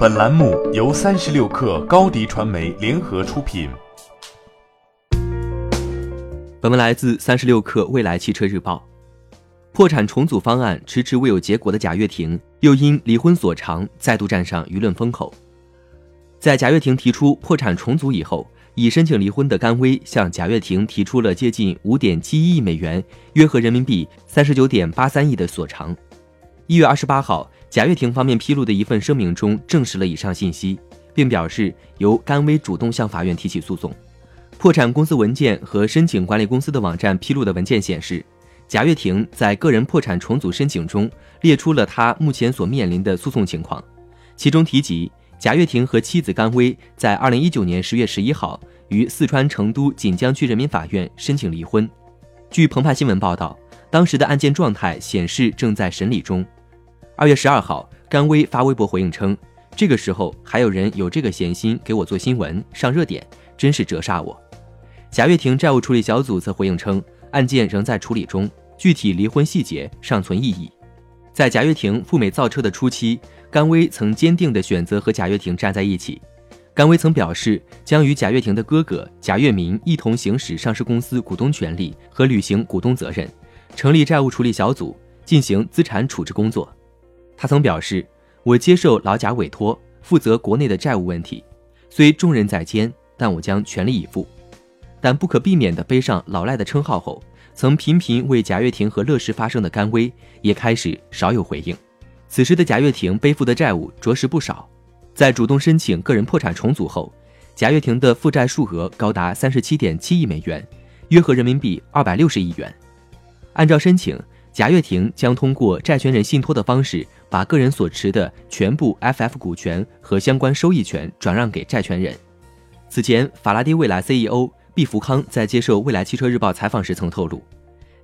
本栏目由三十六氪高低传媒联合出品。本文来自三十六氪未来汽车日报。破产重组方案迟迟未有结果的贾跃亭，又因离婚所长再度站上舆论风口。在贾跃亭提出破产重组以后，已申请离婚的甘薇向贾跃亭提出了接近五点七一亿美元，约合人民币三十九点八三亿的索偿。一月二十八号。贾跃亭方面披露的一份声明中证实了以上信息，并表示由甘薇主动向法院提起诉讼。破产公司文件和申请管理公司的网站披露的文件显示，贾跃亭在个人破产重组申请中列出了他目前所面临的诉讼情况，其中提及贾跃亭和妻子甘薇在二零一九年十月十一号于四川成都锦江区人民法院申请离婚。据澎湃新闻报道，当时的案件状态显示正在审理中。二月十二号，甘薇发微博回应称：“这个时候还有人有这个闲心给我做新闻、上热点，真是折煞我。”贾跃亭债务处理小组则回应称，案件仍在处理中，具体离婚细节尚存异议。在贾跃亭赴美造车的初期，甘薇曾坚定地选择和贾跃亭站在一起。甘薇曾表示，将与贾跃亭的哥哥贾跃民一同行使上市公司股东权利和履行股东责任，成立债务处理小组，进行资产处置工作。他曾表示：“我接受老贾委托，负责国内的债务问题，虽重任在肩，但我将全力以赴。”但不可避免地背上老赖的称号后，曾频频为贾跃亭和乐视发声的甘薇也开始少有回应。此时的贾跃亭背负的债务着实不少，在主动申请个人破产重组后，贾跃亭的负债数额高达三十七点七亿美元，约合人民币二百六十亿元。按照申请，贾跃亭将通过债权人信托的方式。把个人所持的全部 FF 股权和相关收益权转让给债权人。此前，法拉第未来 CEO 毕福康在接受未来汽车日报采访时曾透露，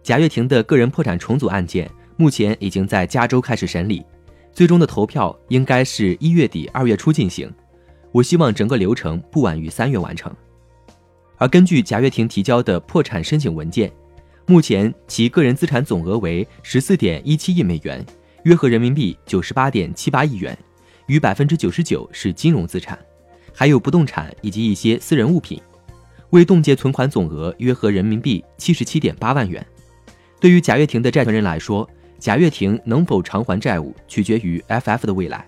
贾跃亭的个人破产重组案件目前已经在加州开始审理，最终的投票应该是一月底二月初进行。我希望整个流程不晚于三月完成。而根据贾跃亭提交的破产申请文件，目前其个人资产总额为十四点一七亿美元。约合人民币九十八点七八亿元，逾百分之九十九是金融资产，还有不动产以及一些私人物品。未冻结存款总额约合人民币七十七点八万元。对于贾跃亭的债权人来说，贾跃亭能否偿还债务取决于 FF 的未来，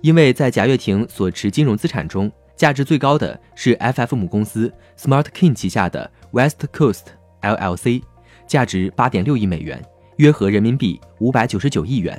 因为在贾跃亭所持金融资产中，价值最高的是 FF 母公司 Smart King 旗下的 West Coast LLC，价值八点六亿美元，约合人民币五百九十九亿元。